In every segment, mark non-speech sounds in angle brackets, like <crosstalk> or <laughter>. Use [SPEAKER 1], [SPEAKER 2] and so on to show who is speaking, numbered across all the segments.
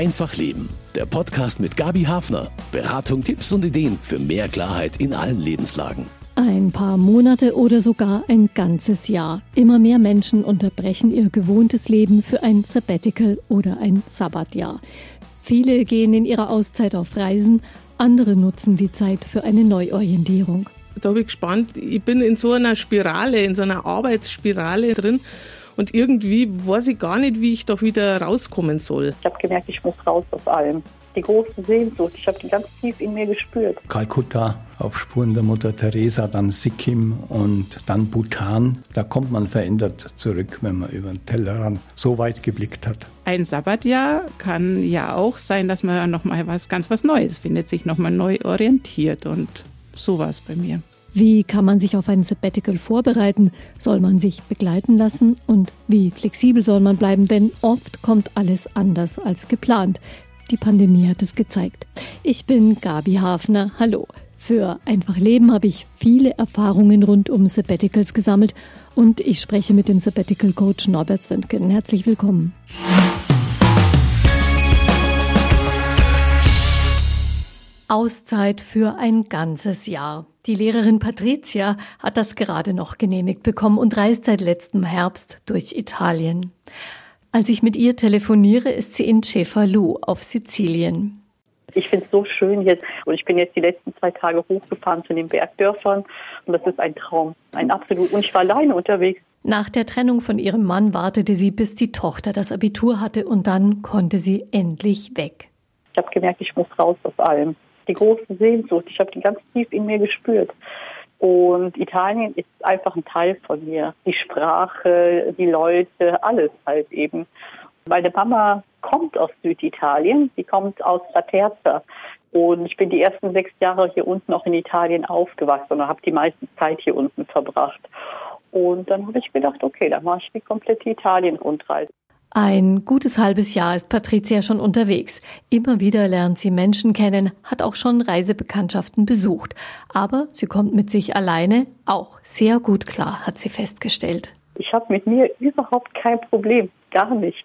[SPEAKER 1] Einfach Leben. Der Podcast mit Gabi Hafner. Beratung, Tipps und Ideen für mehr Klarheit in allen Lebenslagen.
[SPEAKER 2] Ein paar Monate oder sogar ein ganzes Jahr. Immer mehr Menschen unterbrechen ihr gewohntes Leben für ein Sabbatical oder ein Sabbatjahr. Viele gehen in ihrer Auszeit auf Reisen, andere nutzen die Zeit für eine Neuorientierung.
[SPEAKER 3] Da bin ich gespannt. Ich bin in so einer Spirale, in so einer Arbeitsspirale drin. Und irgendwie weiß ich gar nicht, wie ich da wieder rauskommen soll.
[SPEAKER 4] Ich habe gemerkt, ich muss raus aus allem. Die große Sehnsucht, ich habe die ganz tief in mir gespürt.
[SPEAKER 5] Kalkutta auf Spuren der Mutter Teresa, dann Sikkim und dann Bhutan. Da kommt man verändert zurück, wenn man über den Tellerrand so weit geblickt hat.
[SPEAKER 6] Ein Sabbatjahr kann ja auch sein, dass man noch mal was ganz was Neues findet, sich noch mal neu orientiert und so war es bei mir.
[SPEAKER 2] Wie kann man sich auf ein Sabbatical vorbereiten? Soll man sich begleiten lassen? Und wie flexibel soll man bleiben? Denn oft kommt alles anders als geplant. Die Pandemie hat es gezeigt. Ich bin Gabi Hafner. Hallo. Für Einfach Leben habe ich viele Erfahrungen rund um Sabbaticals gesammelt und ich spreche mit dem Sabbatical Coach Norbert Söntgen. Herzlich willkommen. Auszeit für ein ganzes Jahr. Die Lehrerin Patricia hat das gerade noch genehmigt bekommen und reist seit letztem Herbst durch Italien. Als ich mit ihr telefoniere, ist sie in Cefalù auf Sizilien.
[SPEAKER 4] Ich finde es so schön jetzt und ich bin jetzt die letzten zwei Tage hochgefahren zu den Bergdörfern und das ist ein Traum, ein absolut. Und ich war alleine unterwegs.
[SPEAKER 2] Nach der Trennung von ihrem Mann wartete sie, bis die Tochter das Abitur hatte und dann konnte sie endlich weg.
[SPEAKER 4] Ich habe gemerkt, ich muss raus aus allem die große Sehnsucht. Ich habe die ganz tief in mir gespürt. Und Italien ist einfach ein Teil von mir. Die Sprache, die Leute, alles halt eben. Meine Mama kommt aus Süditalien. Sie kommt aus Laterza. Und ich bin die ersten sechs Jahre hier unten auch in Italien aufgewachsen und habe die meiste Zeit hier unten verbracht. Und dann habe ich gedacht, okay, dann mache ich die komplette Italien-Rundreise.
[SPEAKER 2] Ein gutes halbes Jahr ist Patricia schon unterwegs. Immer wieder lernt sie Menschen kennen, hat auch schon Reisebekanntschaften besucht. Aber sie kommt mit sich alleine auch sehr gut klar, hat sie festgestellt.
[SPEAKER 4] Ich habe mit mir überhaupt kein Problem, gar nicht.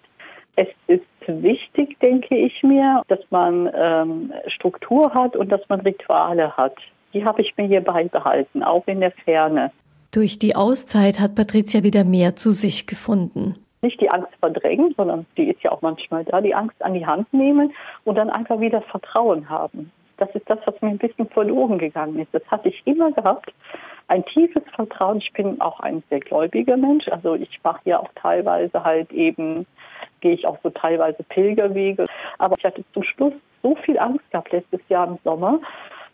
[SPEAKER 4] Es ist wichtig, denke ich mir, dass man ähm, Struktur hat und dass man Rituale hat. Die habe ich mir hier beibehalten, auch in der Ferne.
[SPEAKER 2] Durch die Auszeit hat Patricia wieder mehr zu sich gefunden
[SPEAKER 4] nicht die Angst verdrängen, sondern die ist ja auch manchmal da, die Angst an die Hand nehmen und dann einfach wieder Vertrauen haben. Das ist das, was mir ein bisschen verloren gegangen ist. Das hatte ich immer gehabt. Ein tiefes Vertrauen. Ich bin auch ein sehr gläubiger Mensch. Also ich mache ja auch teilweise halt eben, gehe ich auch so teilweise Pilgerwege. Aber ich hatte zum Schluss so viel Angst gehabt letztes Jahr im Sommer,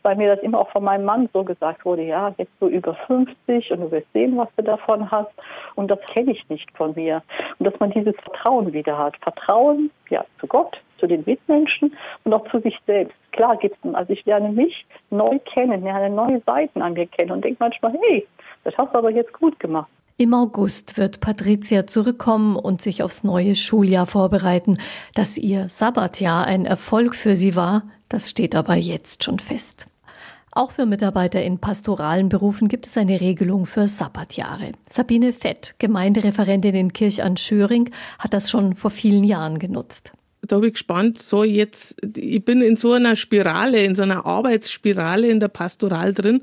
[SPEAKER 4] weil mir das immer auch von meinem Mann so gesagt wurde, ja, jetzt so über 50 und du wirst sehen, was du davon hast. Und das kenne ich nicht von mir. Und dass man dieses Vertrauen wieder hat. Vertrauen, ja, zu Gott, zu den Mitmenschen und auch zu sich selbst. Klar gibt es, also ich lerne mich neu kennen, lerne neue Seiten an mir kennen und denke manchmal, hey, das hast du aber jetzt gut gemacht.
[SPEAKER 2] Im August wird Patricia zurückkommen und sich aufs neue Schuljahr vorbereiten. Dass ihr Sabbatjahr ein Erfolg für sie war, das steht aber jetzt schon fest. Auch für Mitarbeiter in pastoralen Berufen gibt es eine Regelung für Sabbatjahre. Sabine Fett, Gemeindereferentin in Kirch an Schöring, hat das schon vor vielen Jahren genutzt.
[SPEAKER 3] Da bin ich gespannt, so jetzt, ich bin in so einer Spirale, in so einer Arbeitsspirale in der Pastoral drin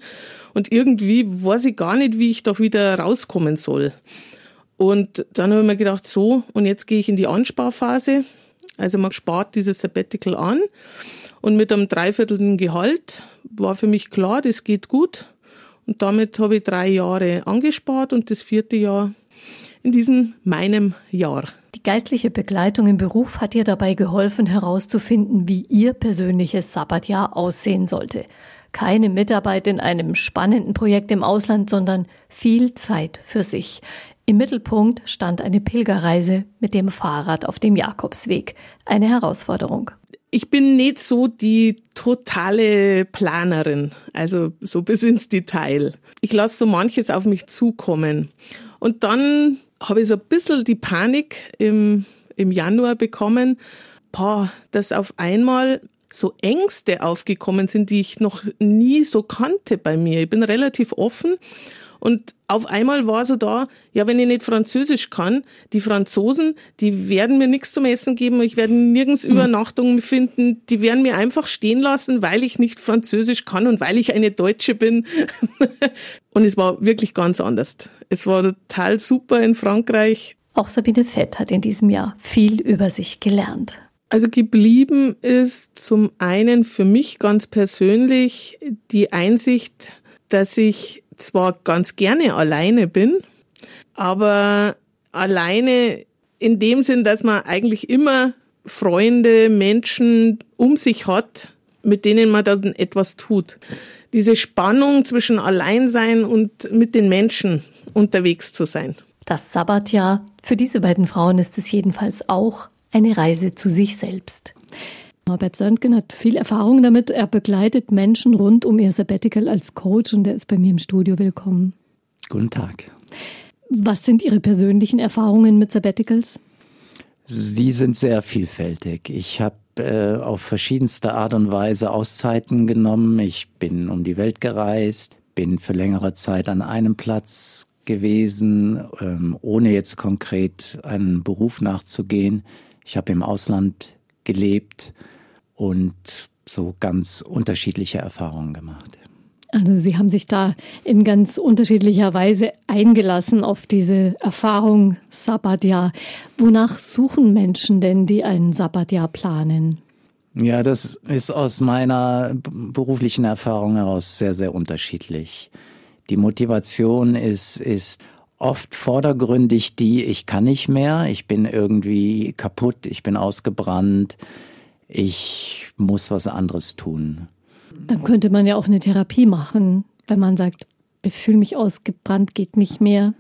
[SPEAKER 3] und irgendwie weiß ich gar nicht, wie ich da wieder rauskommen soll. Und dann habe ich mir gedacht, so, und jetzt gehe ich in die Ansparphase. Also man spart dieses Sabbatical an und mit einem dreiviertelten Gehalt war für mich klar, das geht gut. Und damit habe ich drei Jahre angespart und das vierte Jahr in diesem meinem Jahr.
[SPEAKER 2] Die geistliche Begleitung im Beruf hat ihr dabei geholfen, herauszufinden, wie ihr persönliches Sabbatjahr aussehen sollte. Keine Mitarbeit in einem spannenden Projekt im Ausland, sondern viel Zeit für sich. Im Mittelpunkt stand eine Pilgerreise mit dem Fahrrad auf dem Jakobsweg. Eine Herausforderung
[SPEAKER 3] ich bin nicht so die totale Planerin, also so bis ins Detail. Ich lasse so manches auf mich zukommen. Und dann habe ich so ein bisschen die Panik im, im Januar bekommen, boah, dass auf einmal so Ängste aufgekommen sind, die ich noch nie so kannte bei mir. Ich bin relativ offen Und auf einmal war so da, ja, wenn ich nicht Französisch kann, die Franzosen, die werden mir nichts zum Essen geben, ich werde nirgends mhm. Übernachtung finden, die werden mir einfach stehen lassen, weil ich nicht Französisch kann und weil ich eine Deutsche bin. <laughs> und es war wirklich ganz anders. Es war total super in Frankreich.
[SPEAKER 2] Auch Sabine Fett hat in diesem Jahr viel über sich gelernt.
[SPEAKER 3] Also geblieben ist zum einen für mich ganz persönlich die Einsicht, dass ich zwar ganz gerne alleine bin, aber alleine in dem Sinn, dass man eigentlich immer Freunde, Menschen um sich hat, mit denen man dann etwas tut. Diese Spannung zwischen Alleinsein und mit den Menschen unterwegs zu sein.
[SPEAKER 2] Das Sabbatjahr, für diese beiden Frauen ist es jedenfalls auch eine Reise zu sich selbst. Norbert Söntgen hat viel Erfahrung damit. Er begleitet Menschen rund um ihr Sabbatical als Coach und er ist bei mir im Studio. Willkommen.
[SPEAKER 7] Guten Tag.
[SPEAKER 2] Was sind Ihre persönlichen Erfahrungen mit Sabbaticals?
[SPEAKER 7] Sie sind sehr vielfältig. Ich habe äh, auf verschiedenste Art und Weise Auszeiten genommen. Ich bin um die Welt gereist, bin für längere Zeit an einem Platz gewesen, ähm, ohne jetzt konkret einen Beruf nachzugehen. Ich habe im Ausland gelebt und so ganz unterschiedliche Erfahrungen gemacht.
[SPEAKER 2] Also Sie haben sich da in ganz unterschiedlicher Weise eingelassen auf diese Erfahrung Sabbatjahr. Wonach suchen Menschen denn, die ein Sabbatjahr planen?
[SPEAKER 7] Ja, das ist aus meiner beruflichen Erfahrung heraus sehr, sehr unterschiedlich. Die Motivation ist, ist oft vordergründig die, ich kann nicht mehr, ich bin irgendwie kaputt, ich bin ausgebrannt, ich muss was anderes tun.
[SPEAKER 2] Dann könnte man ja auch eine Therapie machen, wenn man sagt, ich fühle mich ausgebrannt, geht nicht mehr.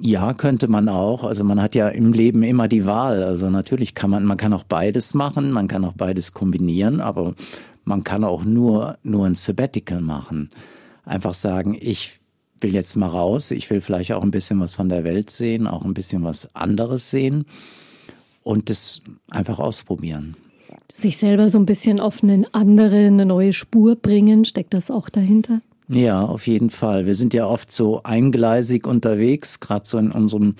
[SPEAKER 7] Ja, könnte man auch. Also man hat ja im Leben immer die Wahl. Also natürlich kann man, man kann auch beides machen, man kann auch beides kombinieren, aber man kann auch nur, nur ein Sabbatical machen. Einfach sagen, ich will jetzt mal raus, ich will vielleicht auch ein bisschen was von der Welt sehen, auch ein bisschen was anderes sehen und das einfach ausprobieren.
[SPEAKER 2] Sich selber so ein bisschen auf eine andere, eine neue Spur bringen, steckt das auch dahinter?
[SPEAKER 7] Ja, auf jeden Fall. Wir sind ja oft so eingleisig unterwegs, gerade so in unserem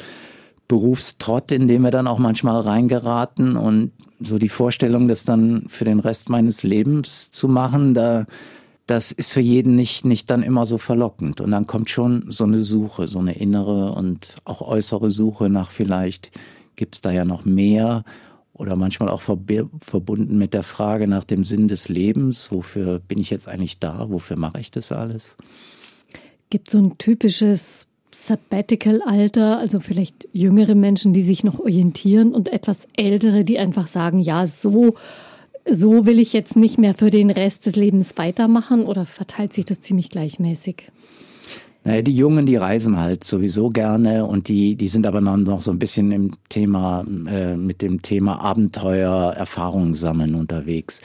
[SPEAKER 7] Berufstrott, in dem wir dann auch manchmal reingeraten und so die Vorstellung, das dann für den Rest meines Lebens zu machen, da das ist für jeden nicht, nicht dann immer so verlockend. Und dann kommt schon so eine Suche, so eine innere und auch äußere Suche nach vielleicht, gibt's da ja noch mehr oder manchmal auch verbunden mit der Frage nach dem Sinn des Lebens. Wofür bin ich jetzt eigentlich da? Wofür mache ich das alles?
[SPEAKER 2] Gibt so ein typisches Sabbatical-Alter, also vielleicht jüngere Menschen, die sich noch orientieren und etwas ältere, die einfach sagen, ja, so so will ich jetzt nicht mehr für den Rest des Lebens weitermachen oder verteilt sich das ziemlich gleichmäßig?
[SPEAKER 7] Naja, die Jungen, die reisen halt sowieso gerne und die, die sind aber noch so ein bisschen im Thema, äh, mit dem Thema Abenteuer, Erfahrungen sammeln unterwegs.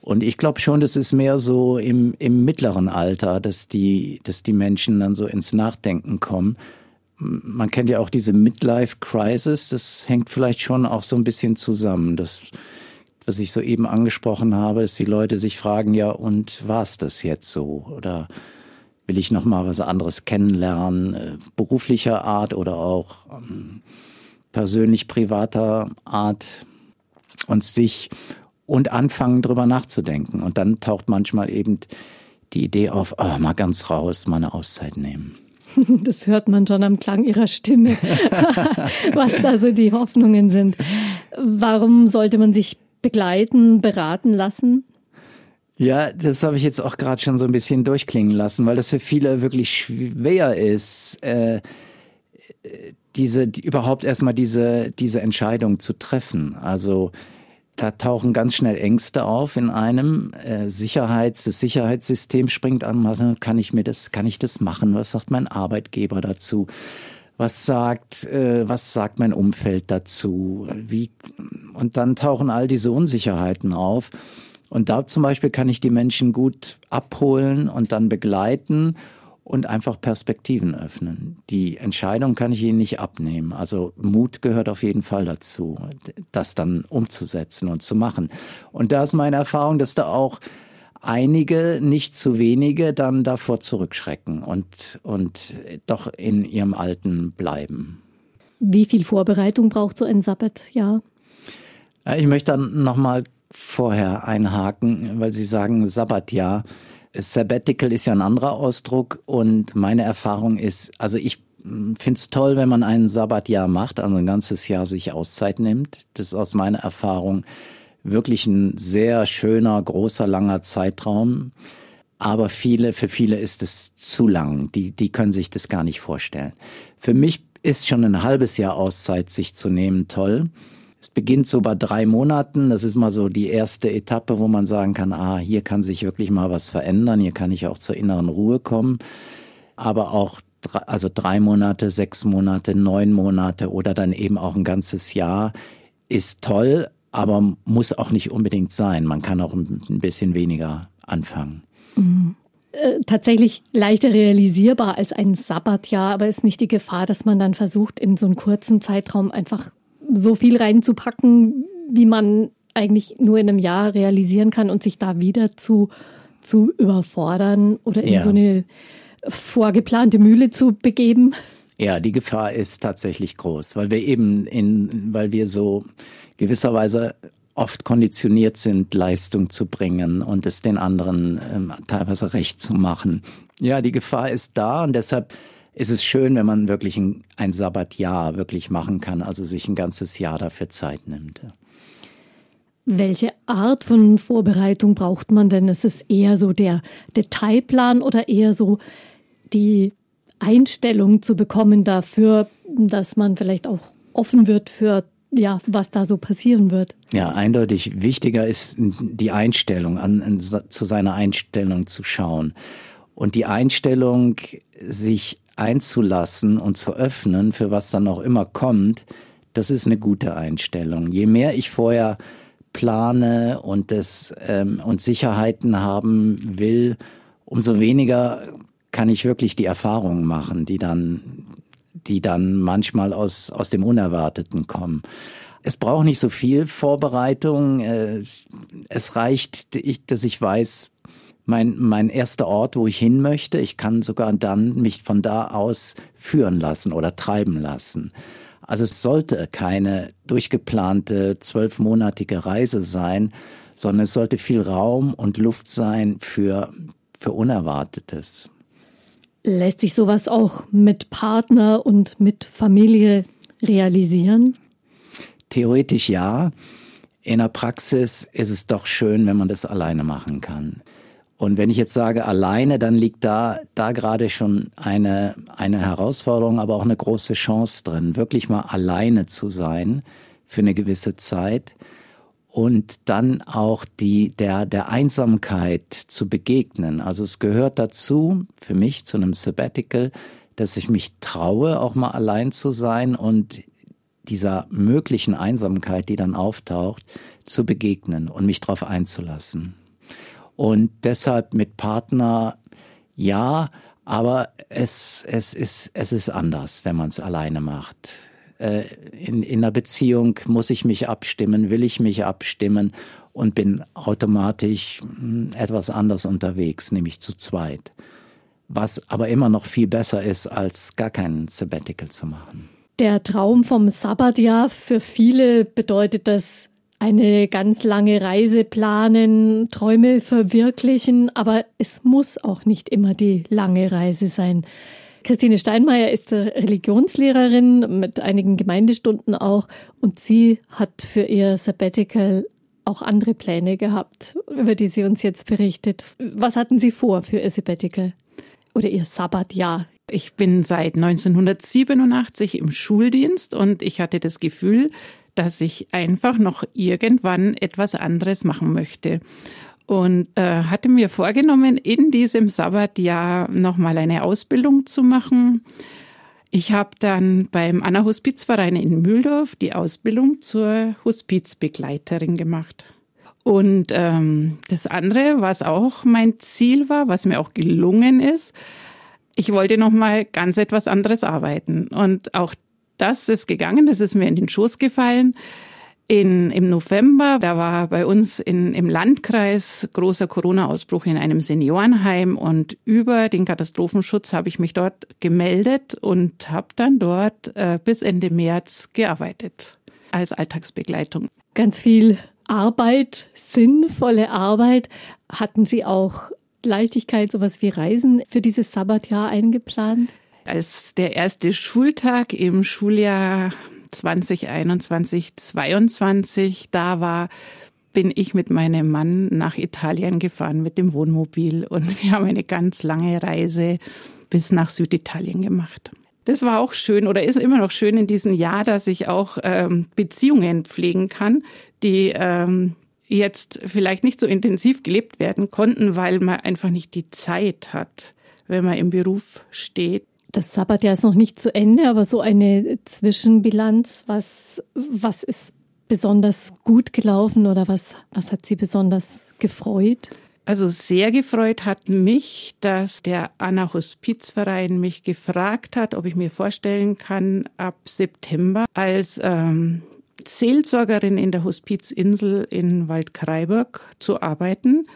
[SPEAKER 7] Und ich glaube schon, das ist mehr so im, im mittleren Alter, dass die, dass die Menschen dann so ins Nachdenken kommen. Man kennt ja auch diese Midlife Crisis, das hängt vielleicht schon auch so ein bisschen zusammen. Das, was ich soeben angesprochen habe, dass die Leute sich fragen, ja, und war es das jetzt so? Oder will ich noch mal was anderes kennenlernen, äh, beruflicher Art oder auch ähm, persönlich privater Art und sich und anfangen drüber nachzudenken. Und dann taucht manchmal eben die Idee auf, oh, mal ganz raus, mal eine Auszeit nehmen. <laughs>
[SPEAKER 2] Das hört man schon am Klang ihrer Stimme, <laughs> was da so die Hoffnungen sind. Warum sollte man sich begleiten, beraten lassen?
[SPEAKER 7] Ja, das habe ich jetzt auch gerade schon so ein bisschen durchklingen lassen, weil das für viele wirklich schwer ist, äh, diese die, überhaupt erstmal diese diese Entscheidung zu treffen. Also da tauchen ganz schnell Ängste auf in einem äh, Sicherheits das Sicherheitssystem springt an. Kann ich mir das kann ich das machen? Was sagt mein Arbeitgeber dazu? Was sagt, äh, was sagt mein Umfeld dazu? Wie, und dann tauchen all diese Unsicherheiten auf. Und da zum Beispiel kann ich die Menschen gut abholen und dann begleiten und einfach Perspektiven öffnen. Die Entscheidung kann ich ihnen nicht abnehmen. Also Mut gehört auf jeden Fall dazu, das dann umzusetzen und zu machen. Und da ist meine Erfahrung, dass da auch einige, nicht zu wenige, dann davor zurückschrecken und, und doch in ihrem Alten bleiben.
[SPEAKER 2] Wie viel Vorbereitung braucht so ein Sabbatjahr?
[SPEAKER 7] Ich möchte dann nochmal vorher einhaken, weil Sie sagen Sabbatjahr. Sabbatical ist ja ein anderer Ausdruck und meine Erfahrung ist, also ich finde es toll, wenn man ein Sabbatjahr macht, also ein ganzes Jahr sich Auszeit nimmt. Das ist aus meiner Erfahrung wirklich ein sehr schöner, großer, langer Zeitraum. Aber viele, für viele ist es zu lang. Die, die können sich das gar nicht vorstellen. Für mich ist schon ein halbes Jahr Auszeit sich zu nehmen toll. Es beginnt so bei drei Monaten. Das ist mal so die erste Etappe, wo man sagen kann, ah, hier kann sich wirklich mal was verändern. Hier kann ich auch zur inneren Ruhe kommen. Aber auch also drei Monate, sechs Monate, neun Monate oder dann eben auch ein ganzes Jahr ist toll, aber muss auch nicht unbedingt sein. Man kann auch ein bisschen weniger anfangen.
[SPEAKER 2] Mhm. Äh, tatsächlich leichter realisierbar als ein Sabbatjahr, aber ist nicht die Gefahr, dass man dann versucht, in so einen kurzen Zeitraum einfach so viel reinzupacken, wie man eigentlich nur in einem Jahr realisieren kann und sich da wieder zu, zu überfordern oder in ja. so eine vorgeplante Mühle zu begeben?
[SPEAKER 7] Ja, die Gefahr ist tatsächlich groß, weil wir eben in, weil wir so gewisserweise oft konditioniert sind, Leistung zu bringen und es den anderen ähm, teilweise recht zu machen. Ja, die Gefahr ist da und deshalb ist es schön, wenn man wirklich ein, ein Sabbatjahr wirklich machen kann, also sich ein ganzes Jahr dafür Zeit nimmt.
[SPEAKER 2] Welche Art von Vorbereitung braucht man denn? Ist es eher so der Detailplan oder eher so die Einstellung zu bekommen dafür, dass man vielleicht auch offen wird für ja, was da so passieren wird.
[SPEAKER 7] Ja, eindeutig wichtiger ist die Einstellung, an, an, zu seiner Einstellung zu schauen. Und die Einstellung, sich einzulassen und zu öffnen, für was dann auch immer kommt, das ist eine gute Einstellung. Je mehr ich vorher plane und, das, ähm, und Sicherheiten haben will, umso weniger kann ich wirklich die Erfahrungen machen, die dann, die dann manchmal aus, aus dem Unerwarteten kommen. Es braucht nicht so viel Vorbereitung. Äh, es reicht, dass ich weiß, mein, mein erster Ort, wo ich hin möchte. Ich kann sogar dann mich von da aus führen lassen oder treiben lassen. Also es sollte keine durchgeplante zwölfmonatige Reise sein, sondern es sollte viel Raum und Luft sein für, für Unerwartetes.
[SPEAKER 2] Lässt sich sowas auch mit Partner und mit Familie realisieren?
[SPEAKER 7] Theoretisch ja. In der Praxis ist es doch schön, wenn man das alleine machen kann. Und wenn ich jetzt sage alleine, dann liegt da, da gerade schon eine, eine Herausforderung, aber auch eine große Chance drin, wirklich mal alleine zu sein für eine gewisse Zeit und dann auch die, der, der Einsamkeit zu begegnen. Also es gehört dazu, für mich zu einem Sabbatical, dass ich mich traue, auch mal allein zu sein und dieser möglichen Einsamkeit, die dann auftaucht, zu begegnen und mich darauf einzulassen. Und deshalb mit Partner ja, aber es, es, ist, es ist anders, wenn man es alleine macht. Äh, in, in einer Beziehung muss ich mich abstimmen, will ich mich abstimmen und bin automatisch hm, etwas anders unterwegs, nämlich zu zweit. Was aber immer noch viel besser ist, als gar keinen Sabbatical zu machen.
[SPEAKER 2] Der Traum vom Sabbatjahr für viele bedeutet das eine ganz lange Reise planen, Träume verwirklichen, aber es muss auch nicht immer die lange Reise sein. Christine Steinmeier ist Religionslehrerin mit einigen Gemeindestunden auch und sie hat für ihr Sabbatical auch andere Pläne gehabt, über die sie uns jetzt berichtet. Was hatten Sie vor für Ihr Sabbatical oder Ihr Sabbatjahr?
[SPEAKER 6] Ich bin seit 1987 im Schuldienst und ich hatte das Gefühl, dass ich einfach noch irgendwann etwas anderes machen möchte. Und äh, hatte mir vorgenommen, in diesem Sabbatjahr nochmal eine Ausbildung zu machen. Ich habe dann beim Anna Hospizverein in Mühldorf die Ausbildung zur Hospizbegleiterin gemacht. Und ähm, das andere, was auch mein Ziel war, was mir auch gelungen ist, ich wollte noch mal ganz etwas anderes arbeiten. Und auch das ist gegangen, das ist mir in den Schoß gefallen. In, Im November, da war bei uns in, im Landkreis großer Corona-Ausbruch in einem Seniorenheim und über den Katastrophenschutz habe ich mich dort gemeldet und habe dann dort äh, bis Ende März gearbeitet als Alltagsbegleitung.
[SPEAKER 2] Ganz viel Arbeit, sinnvolle Arbeit. Hatten Sie auch Leichtigkeit, sowas wie Reisen für dieses Sabbatjahr eingeplant?
[SPEAKER 6] Als der erste Schultag im Schuljahr 2021, 22 da war, bin ich mit meinem Mann nach Italien gefahren mit dem Wohnmobil und <laughs> wir haben eine ganz lange Reise bis nach Süditalien gemacht. Das war auch schön oder ist immer noch schön in diesem Jahr, dass ich auch ähm, Beziehungen pflegen kann, die ähm, jetzt vielleicht nicht so intensiv gelebt werden konnten, weil man einfach nicht die Zeit hat, wenn man im Beruf steht.
[SPEAKER 2] Das Sabbatjahr ist noch nicht zu Ende, aber so eine Zwischenbilanz, was, was ist besonders gut gelaufen oder was, was hat Sie besonders gefreut?
[SPEAKER 6] Also sehr gefreut hat mich, dass der Anna Hospizverein mich gefragt hat, ob ich mir vorstellen kann, ab September als ähm, Seelsorgerin in der Hospizinsel in Waldkraiburg zu arbeiten.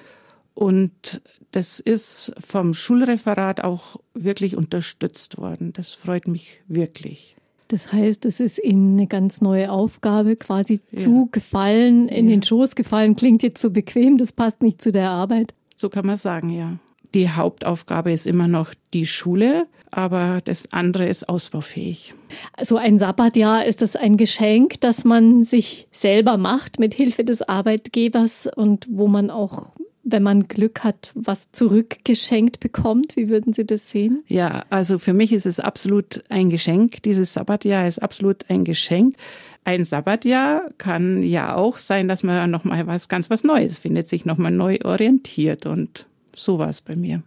[SPEAKER 6] Und das ist vom Schulreferat auch wirklich unterstützt worden. Das freut mich wirklich.
[SPEAKER 2] Das heißt, es ist Ihnen eine ganz neue Aufgabe quasi ja. zugefallen, in ja. den Schoß gefallen. Klingt jetzt so bequem, das passt nicht zu der Arbeit.
[SPEAKER 6] So kann man sagen, ja. Die Hauptaufgabe ist immer noch die Schule, aber das andere ist ausbaufähig.
[SPEAKER 2] Also ein Sabbatjahr ist das ein Geschenk, das man sich selber macht mit Hilfe des Arbeitgebers und wo man auch wenn man Glück hat, was zurückgeschenkt bekommt? Wie würden Sie das sehen?
[SPEAKER 6] Ja, also für mich ist es absolut ein Geschenk. Dieses Sabbatjahr ist absolut ein Geschenk. Ein Sabbatjahr kann ja auch sein, dass man noch mal was ganz was Neues findet, sich noch mal neu orientiert und sowas bei mir.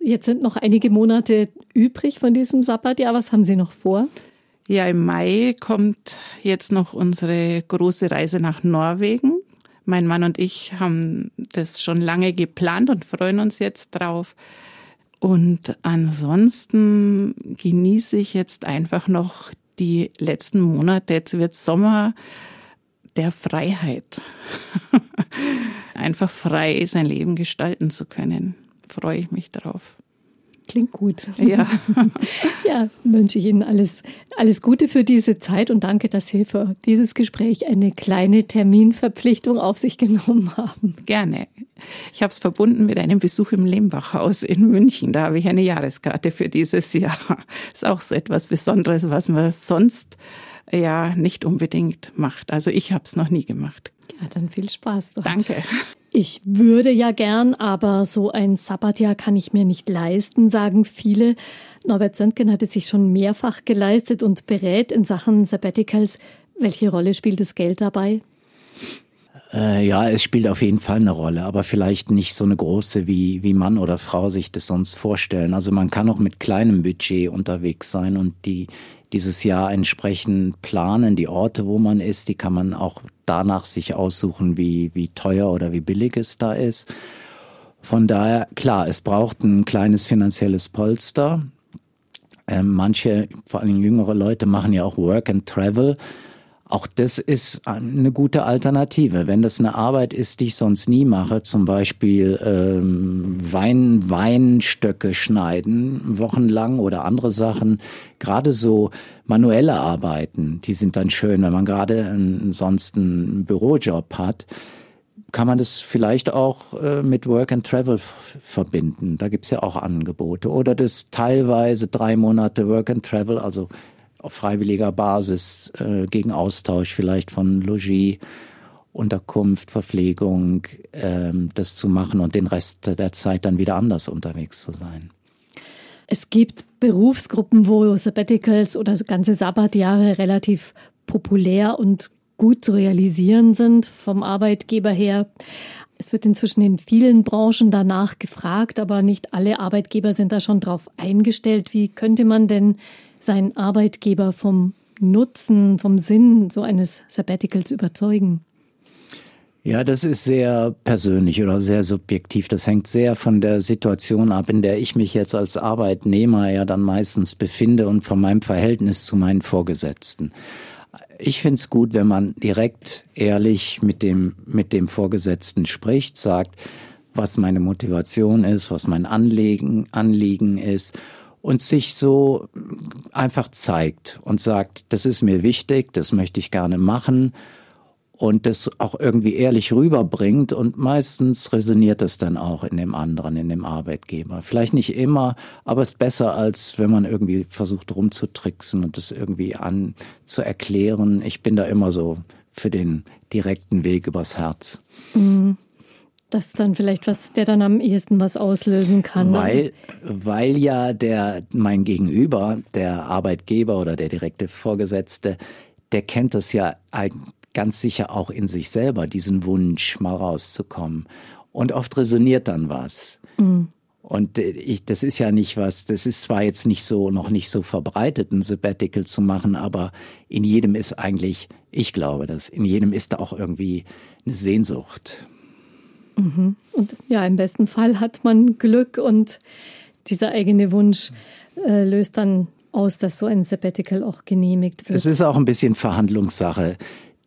[SPEAKER 2] Jetzt sind noch einige Monate übrig von diesem Sabbatjahr. Was haben Sie noch vor?
[SPEAKER 6] Ja, im Mai kommt jetzt noch unsere große Reise nach Norwegen. Mein Mann und ich haben das schon lange geplant und freuen uns jetzt drauf. Und ansonsten genieße ich jetzt einfach noch die letzten Monate. Jetzt wird Sommer der Freiheit. <laughs> einfach frei sein Leben gestalten zu können. Freue ich mich drauf.
[SPEAKER 2] Klingt gut.
[SPEAKER 6] Ja. <laughs>
[SPEAKER 2] ja, wünsche ich Ihnen alles, alles Gute für diese Zeit und danke, dass Sie für dieses Gespräch eine kleine Terminverpflichtung auf sich genommen haben.
[SPEAKER 6] Gerne. Ich habe es verbunden mit einem Besuch im Lehmbachhaus in München. Da habe ich eine Jahreskarte für dieses Jahr. Ist auch so etwas Besonderes, was man sonst ja nicht unbedingt macht. Also ich habe es noch nie gemacht.
[SPEAKER 2] Ja, dann viel Spaß.
[SPEAKER 6] Dort. Danke.
[SPEAKER 2] Ich würde ja gern, aber so ein Sabbatjahr kann ich mir nicht leisten, sagen viele. Norbert Söntgen hat es sich schon mehrfach geleistet und berät in Sachen Sabbaticals. Welche Rolle spielt das Geld dabei?
[SPEAKER 7] Äh, ja, es spielt auf jeden Fall eine Rolle, aber vielleicht nicht so eine große, wie, wie Mann oder Frau sich das sonst vorstellen. Also man kann auch mit kleinem Budget unterwegs sein und die, dieses Jahr entsprechend planen. Die Orte, wo man ist, die kann man auch danach sich aussuchen, wie, wie teuer oder wie billig es da ist. Von daher, klar, es braucht ein kleines finanzielles Polster. Ähm, manche, vor allem jüngere Leute, machen ja auch Work and Travel. Auch das ist eine gute Alternative. Wenn das eine Arbeit ist, die ich sonst nie mache, zum Beispiel ähm, Wein, Weinstöcke schneiden, wochenlang oder andere Sachen, gerade so manuelle Arbeiten, die sind dann schön, wenn man gerade ansonsten einen Bürojob hat kann man das vielleicht auch äh, mit Work and Travel verbinden. Da gibt's ja auch Angebote. Oder das teilweise drei Monate Work and Travel, also auf freiwilliger Basis äh, gegen Austausch vielleicht von Logis, Unterkunft, Verpflegung, ähm, das zu machen und den Rest der Zeit dann wieder anders unterwegs zu sein.
[SPEAKER 2] Es gibt Berufsgruppen, wo Sabbaticals oder ganze Sabbatjahre relativ populär und gut zu realisieren sind vom Arbeitgeber her. Es wird inzwischen in vielen Branchen danach gefragt, aber nicht alle Arbeitgeber sind da schon drauf eingestellt. Wie könnte man denn seinen Arbeitgeber vom Nutzen, vom Sinn so eines Sabbaticals überzeugen?
[SPEAKER 7] Ja, das ist sehr persönlich oder sehr subjektiv. Das hängt sehr von der Situation ab, in der ich mich jetzt als Arbeitnehmer ja dann meistens befinde und von meinem Verhältnis zu meinen Vorgesetzten. Ich finde es gut, wenn man direkt ehrlich mit dem, mit dem Vorgesetzten spricht, sagt, was meine Motivation ist, was mein Anliegen, Anliegen ist und sich so einfach zeigt und sagt, das ist mir wichtig, das möchte ich gerne machen und das auch irgendwie ehrlich rüberbringt und meistens resoniert das dann auch in dem anderen, in dem Arbeitgeber. Vielleicht nicht immer, aber es ist besser, als wenn man irgendwie versucht rumzutricksen und das irgendwie an zu erklären. Ich bin da immer so für den direkten Weg übers Herz.
[SPEAKER 2] Mhm. Das dann vielleicht was, der dann am ehesten was auslösen kann.
[SPEAKER 7] Weil, weil ja der, mein Gegenüber, der Arbeitgeber oder der direkte Vorgesetzte, der kennt das ja ganz sicher auch in sich selber, diesen Wunsch, mal rauszukommen. Und oft resoniert dann was. Mhm. Und äh, ich, das ist ja nicht was, das ist zwar jetzt nicht so, noch nicht so verbreitet, ein Sabbatical zu machen, aber in jedem ist eigentlich, ich glaube, dass in jedem ist da auch irgendwie eine Sehnsucht.
[SPEAKER 2] Mhm. Und ja, im besten Fall hat man Glück und dieser eigene Wunsch äh, löst dann aus, dass so ein Sabbatical auch genehmigt wird.
[SPEAKER 7] Es ist auch ein bisschen Verhandlungssache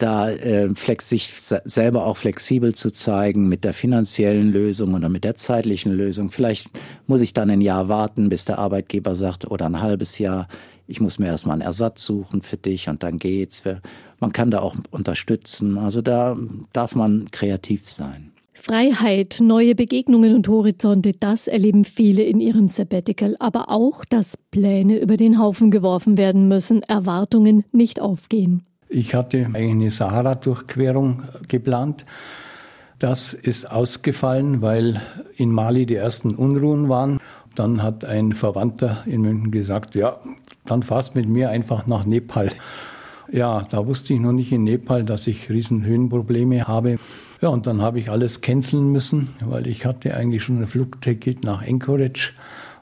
[SPEAKER 7] da äh, flex sich selber auch flexibel zu zeigen mit der finanziellen Lösung oder mit der zeitlichen Lösung. Vielleicht muss ich dann ein Jahr warten, bis der Arbeitgeber sagt, oder ein halbes Jahr, ich muss mir erstmal einen Ersatz suchen für dich und dann geht's. Man kann da auch unterstützen. Also da darf man kreativ sein.
[SPEAKER 2] Freiheit, neue Begegnungen und Horizonte, das erleben viele in ihrem Sabbatical, aber auch, dass Pläne über den Haufen geworfen werden müssen, Erwartungen nicht aufgehen.
[SPEAKER 5] Ich hatte eine Sahara-Durchquerung geplant. Das ist ausgefallen, weil in Mali die ersten Unruhen waren. Dann hat ein Verwandter in München gesagt, ja, dann fahrst mit mir einfach nach Nepal. Ja, da wusste ich noch nicht in Nepal, dass ich riesen Höhenprobleme habe. Ja, und dann habe ich alles canceln müssen, weil ich hatte eigentlich schon ein Flugticket nach Anchorage,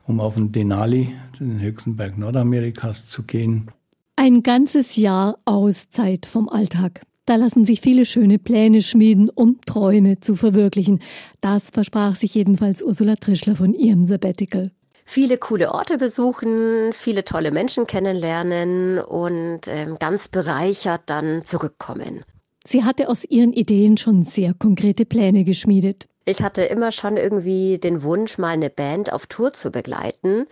[SPEAKER 5] um auf den Denali, den höchsten Berg Nordamerikas, zu gehen.
[SPEAKER 2] Ein ganzes Jahr Auszeit vom Alltag. Da lassen sich viele schöne Pläne schmieden, um Träume zu verwirklichen. Das versprach sich jedenfalls Ursula Trischler von ihrem Sabbatical
[SPEAKER 8] viele coole Orte besuchen, viele tolle Menschen kennenlernen und ähm, ganz bereichert dann zurückkommen.
[SPEAKER 2] Sie hatte aus ihren Ideen schon sehr konkrete Pläne geschmiedet.
[SPEAKER 8] Ich hatte immer schon irgendwie den Wunsch, mal eine Band auf Tour zu begleiten,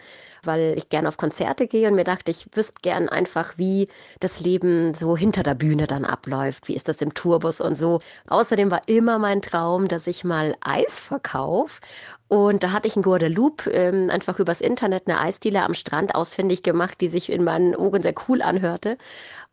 [SPEAKER 8] weil ich gern auf Konzerte gehe und mir dachte, ich wüsste gern einfach, wie das Leben so hinter der Bühne dann abläuft. Wie ist das im Tourbus und so. Außerdem war immer mein Traum, dass ich mal Eis verkaufe. Und da hatte ich in Guadeloupe ähm, einfach übers Internet eine Eisdiele am Strand ausfindig gemacht, die sich in meinen Ohren sehr cool anhörte.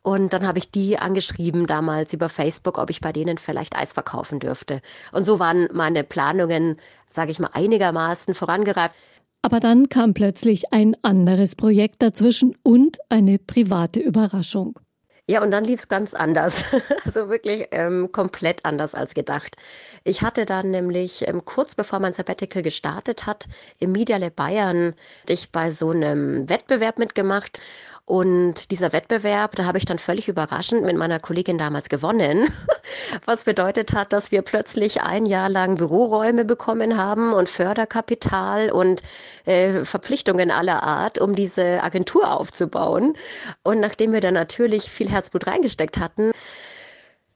[SPEAKER 8] Und dann habe ich die angeschrieben damals über Facebook, ob ich bei denen vielleicht Eis verkaufen dürfte. Und so waren meine Planungen, sage ich mal, einigermaßen vorangereift.
[SPEAKER 2] Aber dann kam plötzlich ein anderes Projekt dazwischen und eine private Überraschung.
[SPEAKER 8] Ja, und dann lief es ganz anders. <laughs> also wirklich ähm, komplett anders als gedacht. Ich hatte dann nämlich ähm, kurz bevor mein Sabbatical gestartet hat, im Media Lab Bayern, ich bei so einem Wettbewerb mitgemacht und dieser Wettbewerb, da habe ich dann völlig überraschend mit meiner Kollegin damals gewonnen, <laughs> was bedeutet hat, dass wir plötzlich ein Jahr lang Büroräume bekommen haben und Förderkapital und äh, Verpflichtungen aller Art, um diese Agentur aufzubauen. Und nachdem wir da natürlich viel Herzblut reingesteckt hatten,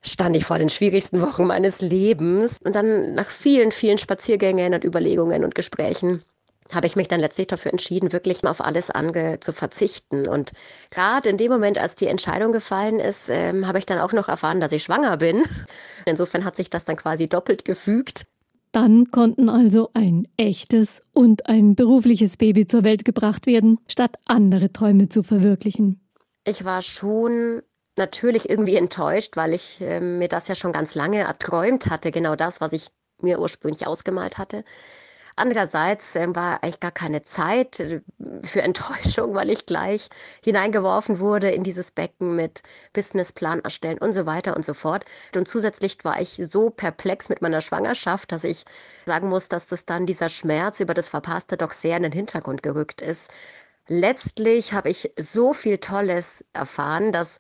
[SPEAKER 8] stand ich vor den schwierigsten Wochen meines Lebens. Und dann nach vielen, vielen Spaziergängen und Überlegungen und Gesprächen habe ich mich dann letztlich dafür entschieden, wirklich auf alles ange zu verzichten. Und gerade in dem Moment, als die Entscheidung gefallen ist, ähm, habe ich dann auch noch erfahren, dass ich schwanger bin. <laughs> Insofern hat sich das dann quasi doppelt gefügt.
[SPEAKER 2] Dann konnten also ein echtes und ein berufliches Baby zur Welt gebracht werden, statt andere Träume zu verwirklichen.
[SPEAKER 8] Ich war schon natürlich irgendwie enttäuscht, weil ich äh, mir das ja schon ganz lange erträumt hatte, genau das, was ich mir ursprünglich ausgemalt hatte. Andererseits äh, war eigentlich gar keine Zeit äh, für Enttäuschung, <laughs> weil ich gleich hineingeworfen wurde in dieses Becken mit Businessplan erstellen und so weiter und so fort. Und zusätzlich war ich so perplex mit meiner Schwangerschaft, dass ich sagen muss, dass das dann dieser Schmerz über das Verpasste doch sehr in den Hintergrund gerückt ist. Letztlich habe ich so viel Tolles erfahren, dass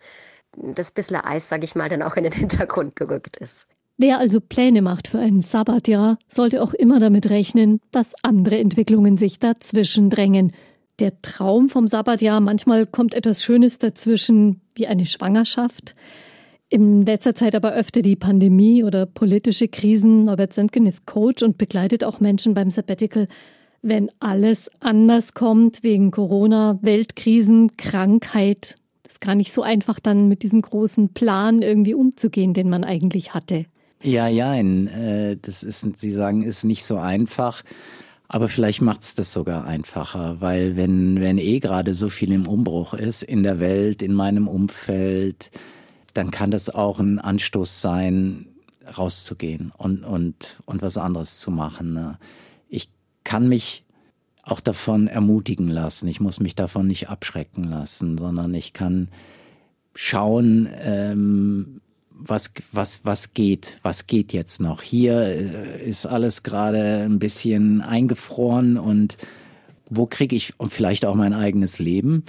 [SPEAKER 8] das bisschen Eis, sage ich mal, dann auch in den <laughs> Hintergrund gerückt ist.
[SPEAKER 2] Wer also Pläne macht für ein Sabbatjahr, sollte auch immer damit rechnen, dass andere Entwicklungen sich dazwischen drängen. Der Traum vom Sabbatjahr, manchmal kommt etwas Schönes dazwischen, wie eine Schwangerschaft. In letzter Zeit aber öfter die Pandemie oder politische Krisen. Norbert Söntgen ist Coach und begleitet auch Menschen beim Sabbatical, wenn alles anders kommt wegen Corona, Weltkrisen, Krankheit. Das ist gar nicht so einfach, dann mit diesem großen Plan irgendwie umzugehen, den man eigentlich hatte.
[SPEAKER 7] Ja, ja, äh, das ist, Sie sagen, ist nicht so einfach. Aber vielleicht macht es das sogar einfacher, weil wenn, wenn eh gerade so viel im Umbruch ist in der Welt, in meinem Umfeld, dann kann das auch ein Anstoß sein, rauszugehen und, und, und was anderes zu machen. Ne? Ich kann mich auch davon ermutigen lassen. Ich muss mich davon nicht abschrecken lassen, sondern ich kann schauen, ähm, was, was, was geht, was geht jetzt noch. Hier äh, ist alles gerade ein bisschen eingefroren und wo kriege ich vielleicht auch mein eigenes Leben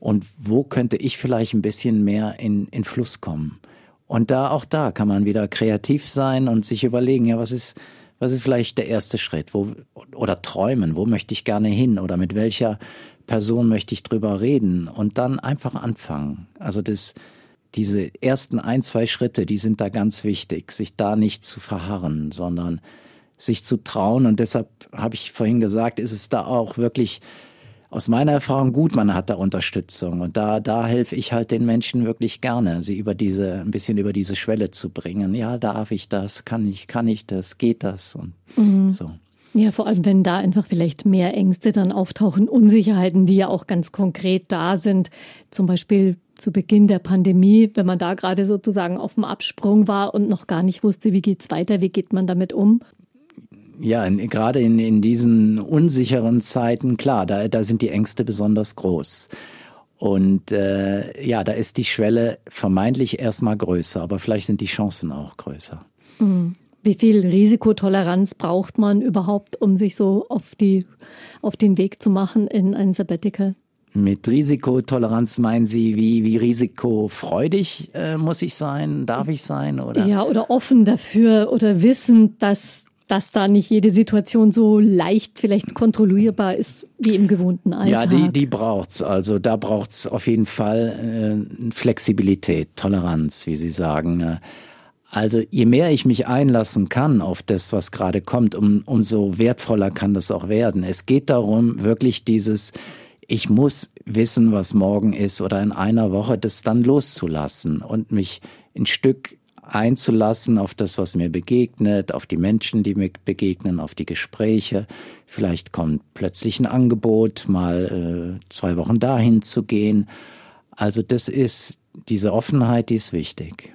[SPEAKER 7] und wo könnte ich vielleicht ein bisschen mehr in, in Fluss kommen. Und da, auch da kann man wieder kreativ sein und sich überlegen, ja, was ist, was ist vielleicht der erste Schritt? Wo, oder träumen, wo möchte ich gerne hin? Oder mit welcher Person möchte ich drüber reden? Und dann einfach anfangen. Also das, diese ersten ein, zwei Schritte, die sind da ganz wichtig, sich da nicht zu verharren, sondern sich zu trauen. Und deshalb habe ich vorhin gesagt, ist es da auch wirklich aus meiner Erfahrung gut, man hat da Unterstützung. Und da, da helfe ich halt den Menschen wirklich gerne, sie über diese, ein bisschen über diese Schwelle zu bringen. Ja, darf ich das? Kann ich, kann ich das? Geht das? Und mhm. so.
[SPEAKER 2] Ja, vor allem, wenn da einfach vielleicht mehr Ängste dann auftauchen, Unsicherheiten, die ja auch ganz konkret da sind. Zum Beispiel zu Beginn der Pandemie, wenn man da gerade sozusagen auf dem Absprung war und noch gar nicht wusste, wie geht's weiter, wie geht man damit um?
[SPEAKER 7] ja, in, gerade in, in diesen unsicheren Zeiten, klar, da, da sind die Ängste besonders groß. Und äh, ja, da ist die Schwelle vermeintlich erstmal größer, aber vielleicht sind die Chancen auch größer.
[SPEAKER 2] Mhm. Wie viel Risikotoleranz braucht man überhaupt, um sich so auf, die, auf den Weg zu machen in ein Sabbatical?
[SPEAKER 7] Mit Risikotoleranz meinen Sie, wie, wie risikofreudig äh, muss ich sein, darf ich sein? Oder?
[SPEAKER 2] Ja, oder offen dafür oder wissen, dass dass da nicht jede Situation so leicht vielleicht kontrollierbar ist wie im gewohnten Alltag.
[SPEAKER 7] Ja, die, die braucht's. Also da braucht's auf jeden Fall äh, Flexibilität, Toleranz, wie Sie sagen. Äh, also je mehr ich mich einlassen kann auf das, was gerade kommt, um, umso wertvoller kann das auch werden. Es geht darum, wirklich dieses, ich muss wissen, was morgen ist oder in einer Woche, das dann loszulassen und mich ein Stück einzulassen auf das, was mir begegnet, auf die Menschen, die mir begegnen, auf die Gespräche. Vielleicht kommt plötzlich ein Angebot, mal äh, zwei Wochen dahin zu gehen. Also das ist diese Offenheit, die ist wichtig.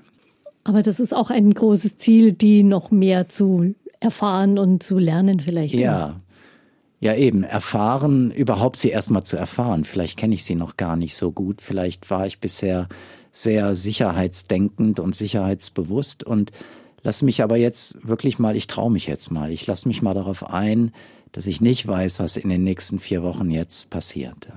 [SPEAKER 2] Aber das ist auch ein großes Ziel, die noch mehr zu erfahren und zu lernen vielleicht.
[SPEAKER 7] Ja. Ja, eben, erfahren, überhaupt sie erstmal zu erfahren. Vielleicht kenne ich sie noch gar nicht so gut. Vielleicht war ich bisher sehr sicherheitsdenkend und sicherheitsbewusst und lass mich aber jetzt wirklich mal, ich traue mich jetzt mal, ich lasse mich mal darauf ein, dass ich nicht weiß, was in den nächsten vier Wochen jetzt passiert.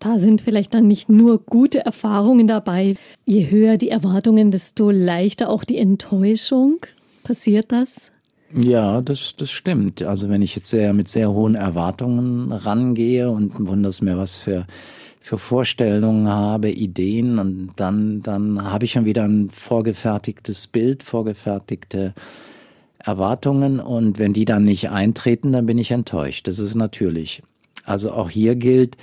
[SPEAKER 2] Da sind vielleicht dann nicht nur gute Erfahrungen dabei. Je höher die Erwartungen, desto leichter auch die Enttäuschung. Passiert das?
[SPEAKER 7] Ja, das, das stimmt. Also wenn ich jetzt sehr mit sehr hohen Erwartungen rangehe und wunders mir, was für für Vorstellungen habe, Ideen und dann, dann habe ich schon wieder ein vorgefertigtes Bild, vorgefertigte Erwartungen und wenn die dann nicht eintreten, dann bin ich enttäuscht. Das ist natürlich. Also auch hier gilt,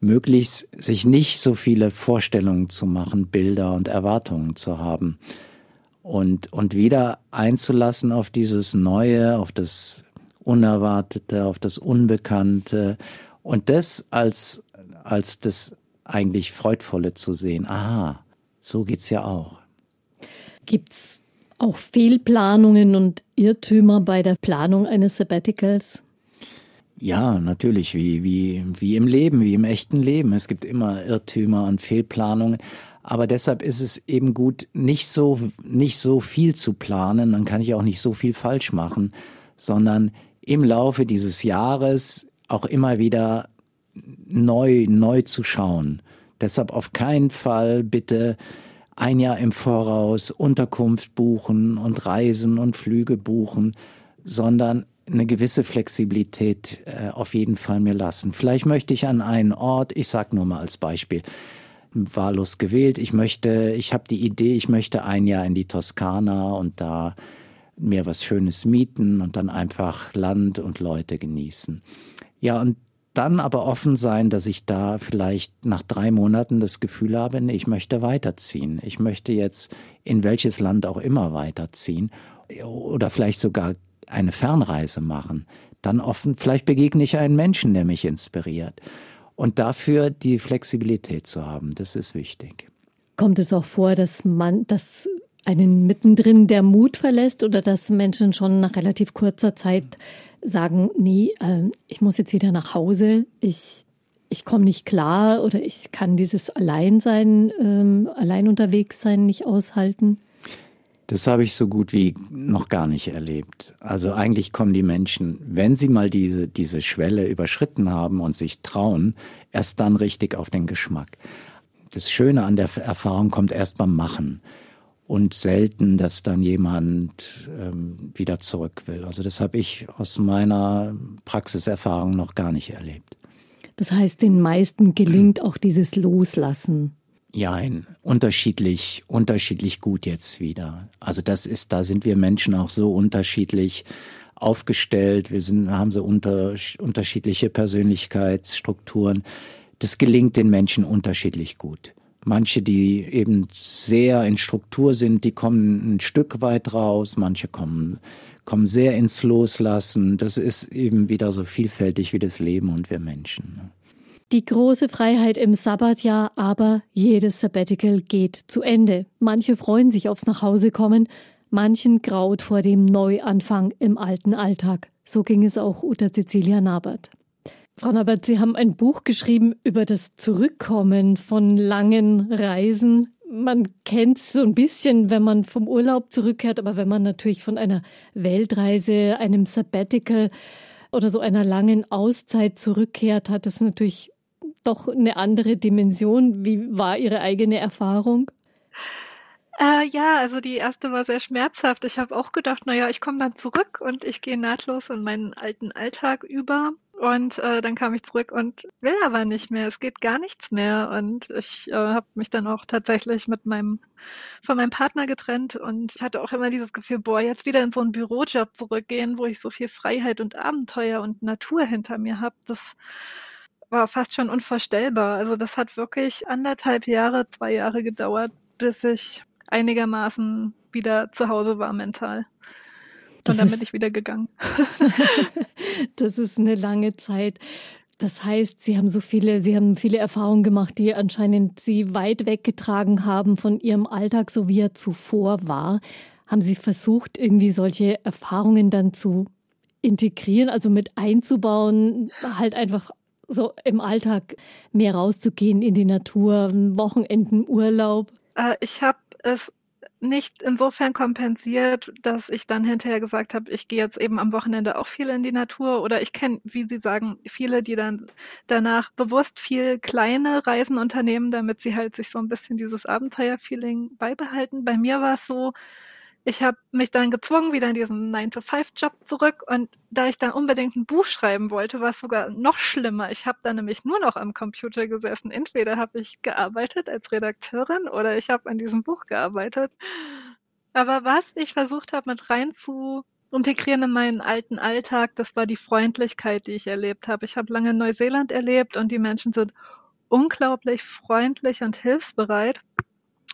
[SPEAKER 7] möglichst sich nicht so viele Vorstellungen zu machen, Bilder und Erwartungen zu haben und, und wieder einzulassen auf dieses Neue, auf das Unerwartete, auf das Unbekannte und das als als das eigentlich Freudvolle zu sehen. Aha, so geht's ja auch.
[SPEAKER 2] Gibt's auch Fehlplanungen und Irrtümer bei der Planung eines Sabbaticals?
[SPEAKER 7] Ja, natürlich, wie, wie, wie im Leben, wie im echten Leben. Es gibt immer Irrtümer und Fehlplanungen. Aber deshalb ist es eben gut, nicht so, nicht so viel zu planen. Dann kann ich auch nicht so viel falsch machen, sondern im Laufe dieses Jahres auch immer wieder neu, neu zu schauen. Deshalb auf keinen Fall bitte ein Jahr im Voraus Unterkunft buchen und Reisen und Flüge buchen, sondern eine gewisse Flexibilität äh, auf jeden Fall mir lassen. Vielleicht möchte ich an einen Ort, ich sage nur mal als Beispiel, wahllos gewählt. Ich möchte, ich habe die Idee, ich möchte ein Jahr in die Toskana und da mir was Schönes mieten und dann einfach Land und Leute genießen. Ja, und dann aber offen sein, dass ich da vielleicht nach drei Monaten das Gefühl habe, nee, ich möchte weiterziehen. Ich möchte jetzt in welches Land auch immer weiterziehen oder vielleicht sogar eine Fernreise machen. Dann offen, vielleicht begegne ich einen Menschen, der mich inspiriert. Und dafür die Flexibilität zu haben, das ist wichtig.
[SPEAKER 2] Kommt es auch vor, dass man, dass einen mittendrin der Mut verlässt oder dass Menschen schon nach relativ kurzer Zeit sagen, nee, äh, ich muss jetzt wieder nach Hause, ich, ich komme nicht klar oder ich kann dieses Alleinsein, ähm, allein unterwegs sein nicht aushalten?
[SPEAKER 7] Das habe ich so gut wie noch gar nicht erlebt. Also eigentlich kommen die Menschen, wenn sie mal diese, diese Schwelle überschritten haben und sich trauen, erst dann richtig auf den Geschmack. Das Schöne an der Erfahrung kommt erst beim Machen und selten, dass dann jemand ähm, wieder zurück will. Also das habe ich aus meiner Praxiserfahrung noch gar nicht erlebt.
[SPEAKER 2] Das heißt, den meisten gelingt auch dieses Loslassen.
[SPEAKER 7] Ja, unterschiedlich, unterschiedlich gut jetzt wieder. Also das ist, da sind wir Menschen auch so unterschiedlich aufgestellt. Wir sind, haben so unter, unterschiedliche Persönlichkeitsstrukturen. Das gelingt den Menschen unterschiedlich gut. Manche, die eben sehr in Struktur sind, die kommen ein Stück weit raus, manche kommen, kommen sehr ins Loslassen. Das ist eben wieder so vielfältig wie das Leben und wir Menschen.
[SPEAKER 2] Die große Freiheit im Sabbatjahr, aber jedes Sabbatical geht zu Ende. Manche freuen sich aufs Nachhausekommen, manchen graut vor dem Neuanfang im alten Alltag. So ging es auch Uta Cecilia Nabert. Frau Nabert, Sie haben ein Buch geschrieben über das Zurückkommen von langen Reisen. Man kennt es so ein bisschen, wenn man vom Urlaub zurückkehrt, aber wenn man natürlich von einer Weltreise, einem Sabbatical oder so einer langen Auszeit zurückkehrt, hat das natürlich doch eine andere Dimension. Wie war Ihre eigene Erfahrung?
[SPEAKER 9] Äh, ja, also die erste war sehr schmerzhaft. Ich habe auch gedacht, naja, ich komme dann zurück und ich gehe nahtlos in meinen alten Alltag über. Und äh, dann kam ich zurück und will aber nicht mehr. Es geht gar nichts mehr. Und ich äh, habe mich dann auch tatsächlich mit meinem von meinem Partner getrennt und hatte auch immer dieses Gefühl, boah, jetzt wieder in so einen Bürojob zurückgehen, wo ich so viel Freiheit und Abenteuer und Natur hinter mir habe. Das war fast schon unvorstellbar. Also das hat wirklich anderthalb Jahre, zwei Jahre gedauert, bis ich einigermaßen wieder zu Hause war mental. Das und dann bin ich wieder gegangen. <laughs>
[SPEAKER 2] das ist eine lange Zeit. Das heißt, Sie haben so viele, Sie haben viele Erfahrungen gemacht, die anscheinend Sie weit weggetragen haben von Ihrem Alltag, so wie er zuvor war. Haben Sie versucht, irgendwie solche Erfahrungen dann zu integrieren, also mit einzubauen, halt einfach so im Alltag mehr rauszugehen in die Natur, Wochenenden, Urlaub?
[SPEAKER 9] Äh, ich habe es nicht insofern kompensiert, dass ich dann hinterher gesagt habe, ich gehe jetzt eben am Wochenende auch viel in die Natur oder ich kenne, wie Sie sagen, viele, die dann danach bewusst viel kleine Reisen unternehmen, damit sie halt sich so ein bisschen dieses Abenteuerfeeling beibehalten. Bei mir war es so, ich habe mich dann gezwungen, wieder in diesen 9-to-5-Job zurück. Und da ich dann unbedingt ein Buch schreiben wollte, war es sogar noch schlimmer. Ich habe dann nämlich nur noch am Computer gesessen. Entweder habe ich gearbeitet als Redakteurin oder ich habe an diesem Buch gearbeitet. Aber was ich versucht habe, mit rein zu integrieren in meinen alten Alltag, das war die Freundlichkeit, die ich erlebt habe. Ich habe lange in Neuseeland erlebt und die Menschen sind unglaublich freundlich und hilfsbereit.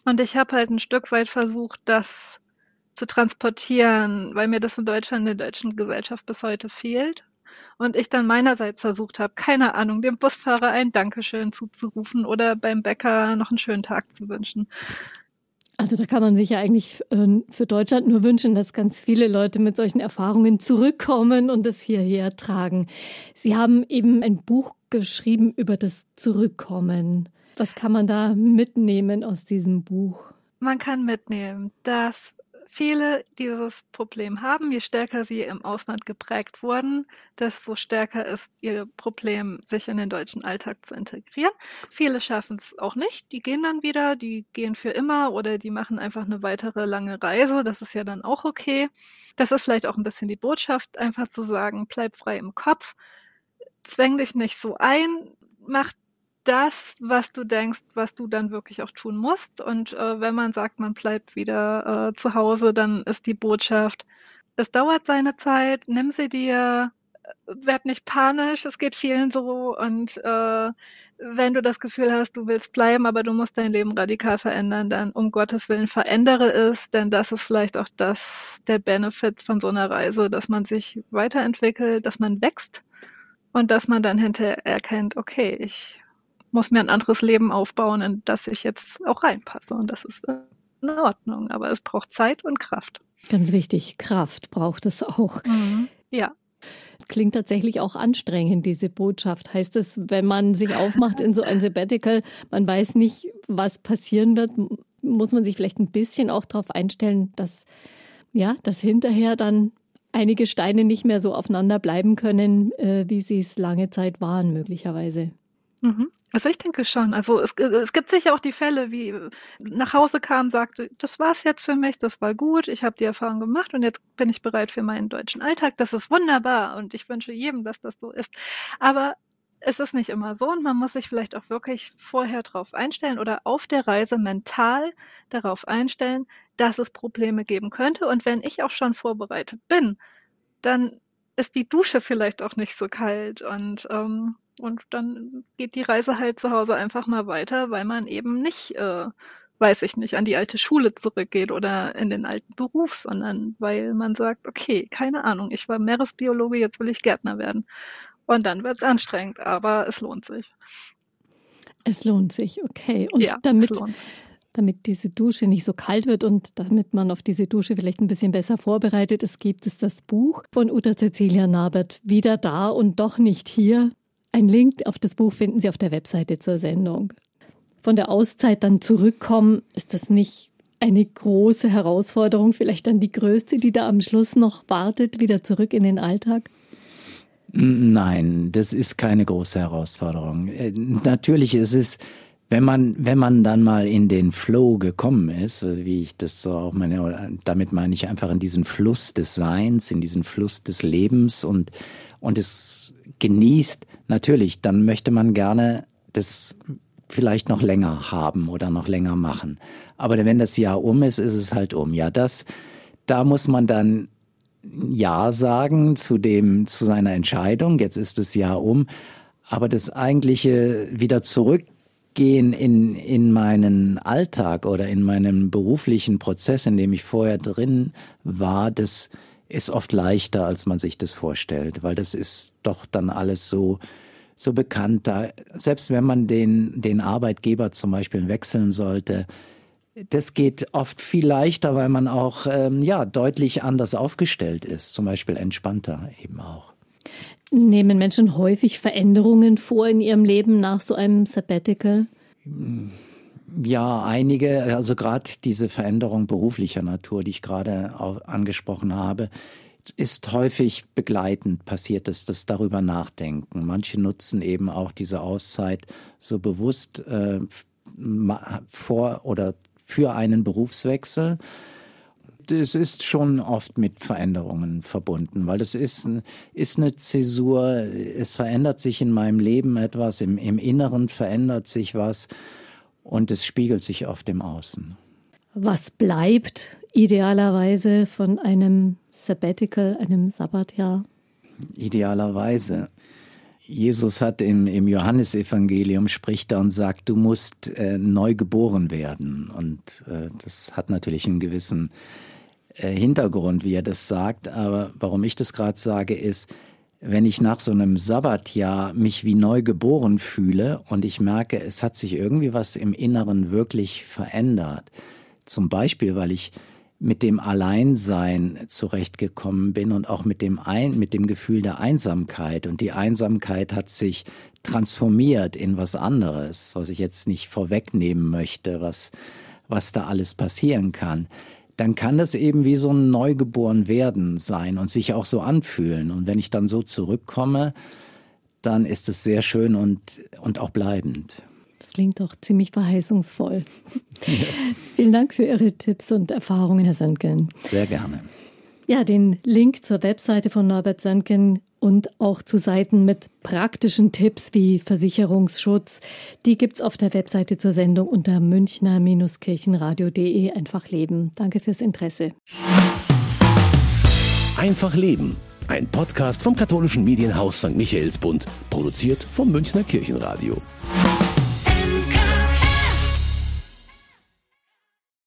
[SPEAKER 9] Und ich habe halt ein Stück weit versucht, das zu transportieren, weil mir das in Deutschland, in der deutschen Gesellschaft bis heute fehlt. Und ich dann meinerseits versucht habe, keine Ahnung, dem Busfahrer ein Dankeschön zuzurufen oder beim Bäcker noch einen schönen Tag zu wünschen.
[SPEAKER 2] Also da kann man sich ja eigentlich ähm, für Deutschland nur wünschen, dass ganz viele Leute mit solchen Erfahrungen zurückkommen und das hierher tragen. Sie haben eben ein Buch geschrieben über das Zurückkommen. Was kann man da mitnehmen aus diesem Buch?
[SPEAKER 9] Man kann mitnehmen, dass viele dieses Problem haben. Je stärker sie im Ausland geprägt wurden, desto stärker ist ihr Problem, sich in den deutschen Alltag zu integrieren. Viele schaffen es auch nicht. Die gehen dann wieder, die gehen für immer oder die machen einfach eine weitere lange Reise. Das ist ja dann auch okay. Das ist vielleicht auch ein bisschen die Botschaft, einfach zu sagen, bleib frei im Kopf, zwäng dich nicht so ein, mach das, was du denkst, was du dann wirklich auch tun musst. Und äh, wenn man sagt, man bleibt wieder äh, zu Hause, dann ist die Botschaft, es dauert seine Zeit, nimm sie dir, werd nicht panisch, es geht vielen so. Und äh, wenn du das Gefühl hast, du willst bleiben, aber du musst dein Leben radikal verändern, dann um Gottes Willen verändere es, denn das ist vielleicht auch das der Benefit von so einer Reise, dass man sich weiterentwickelt, dass man wächst und dass man dann hinterher erkennt, okay, ich muss mir ein anderes Leben aufbauen, in das ich jetzt auch reinpasse. Und das ist in Ordnung. Aber es braucht Zeit und Kraft.
[SPEAKER 2] Ganz wichtig, Kraft braucht es auch.
[SPEAKER 9] Mhm. Ja.
[SPEAKER 2] Klingt tatsächlich auch anstrengend, diese Botschaft. Heißt es, wenn man sich aufmacht in so ein Sabbatical, man weiß nicht, was passieren wird, muss man sich vielleicht ein bisschen auch darauf einstellen, dass, ja, dass hinterher dann einige Steine nicht mehr so aufeinander bleiben können, äh, wie sie es lange Zeit waren, möglicherweise.
[SPEAKER 9] Mhm. Also ich denke schon. Also es, es gibt sicher auch die Fälle, wie nach Hause kam, sagte, das war's jetzt für mich, das war gut, ich habe die Erfahrung gemacht und jetzt bin ich bereit für meinen deutschen Alltag. Das ist wunderbar und ich wünsche jedem, dass das so ist. Aber es ist nicht immer so und man muss sich vielleicht auch wirklich vorher darauf einstellen oder auf der Reise mental darauf einstellen, dass es Probleme geben könnte. Und wenn ich auch schon vorbereitet bin, dann ist die Dusche vielleicht auch nicht so kalt und ähm, und dann geht die Reise halt zu Hause einfach mal weiter, weil man eben nicht, äh, weiß ich nicht, an die alte Schule zurückgeht oder in den alten Beruf, sondern weil man sagt, okay, keine Ahnung, ich war Meeresbiologe, jetzt will ich Gärtner werden. Und dann wird es anstrengend, aber es lohnt sich.
[SPEAKER 2] Es lohnt sich, okay. Und
[SPEAKER 9] ja,
[SPEAKER 2] damit, damit diese Dusche nicht so kalt wird und damit man auf diese Dusche vielleicht ein bisschen besser vorbereitet ist, gibt es das Buch von Uta Cecilia Nabert, Wieder da und doch nicht hier. Ein Link auf das Buch finden Sie auf der Webseite zur Sendung. Von der Auszeit dann zurückkommen, ist das nicht eine große Herausforderung, vielleicht dann die größte, die da am Schluss noch wartet, wieder zurück in den Alltag?
[SPEAKER 7] Nein, das ist keine große Herausforderung. Äh, natürlich ist es, wenn man, wenn man dann mal in den Flow gekommen ist, wie ich das so auch meine, damit meine ich einfach in diesen Fluss des Seins, in diesen Fluss des Lebens und, und es genießt, natürlich, dann möchte man gerne das vielleicht noch länger haben oder noch länger machen. Aber wenn das Jahr um ist, ist es halt um. Ja, das, da muss man dann Ja sagen zu dem, zu seiner Entscheidung. Jetzt ist das Jahr um. Aber das eigentliche wieder zurückgehen in, in meinen Alltag oder in meinen beruflichen Prozess, in dem ich vorher drin war, das, ist oft leichter, als man sich das vorstellt, weil das ist doch dann alles so, so bekannt. Da, selbst wenn man den, den Arbeitgeber zum Beispiel wechseln sollte, das geht oft viel leichter, weil man auch ähm, ja, deutlich anders aufgestellt ist, zum Beispiel entspannter eben auch.
[SPEAKER 2] Nehmen Menschen häufig Veränderungen vor in ihrem Leben nach so einem Sabbatical?
[SPEAKER 7] Ja, einige, also gerade diese Veränderung beruflicher Natur, die ich gerade angesprochen habe, ist häufig begleitend passiert ist, das darüber nachdenken. Manche nutzen eben auch diese Auszeit so bewusst äh, vor oder für einen Berufswechsel. Das ist schon oft mit Veränderungen verbunden, weil das ist, ist eine Zäsur. Es verändert sich in meinem Leben etwas, im, im Inneren verändert sich was und es spiegelt sich auf dem Außen.
[SPEAKER 2] Was bleibt idealerweise von einem Sabbatical, einem Sabbatjahr?
[SPEAKER 7] Idealerweise. Jesus hat im, im Johannesevangelium spricht er und sagt, du musst äh, neu geboren werden. Und äh, das hat natürlich einen gewissen äh, Hintergrund, wie er das sagt. Aber warum ich das gerade sage, ist, wenn ich nach so einem Sabbatjahr mich wie neu geboren fühle und ich merke, es hat sich irgendwie was im Inneren wirklich verändert. Zum Beispiel, weil ich mit dem Alleinsein zurechtgekommen bin und auch mit dem, Ein mit dem Gefühl der Einsamkeit. Und die Einsamkeit hat sich transformiert in was anderes, was ich jetzt nicht vorwegnehmen möchte, was, was da alles passieren kann dann kann das eben wie so ein Neugeboren werden sein und sich auch so anfühlen. Und wenn ich dann so zurückkomme, dann ist es sehr schön und, und auch bleibend.
[SPEAKER 2] Das klingt doch ziemlich verheißungsvoll. Ja. <laughs> Vielen Dank für Ihre Tipps und Erfahrungen, Herr Söntgen.
[SPEAKER 7] Sehr gerne.
[SPEAKER 2] Ja, den Link zur Webseite von Norbert Söntgen und auch zu Seiten mit praktischen Tipps wie Versicherungsschutz, die gibt es auf der Webseite zur Sendung unter münchner-kirchenradio.de einfach leben. Danke fürs Interesse.
[SPEAKER 1] Einfach leben. Ein Podcast vom katholischen Medienhaus St. Michaelsbund, produziert vom Münchner Kirchenradio.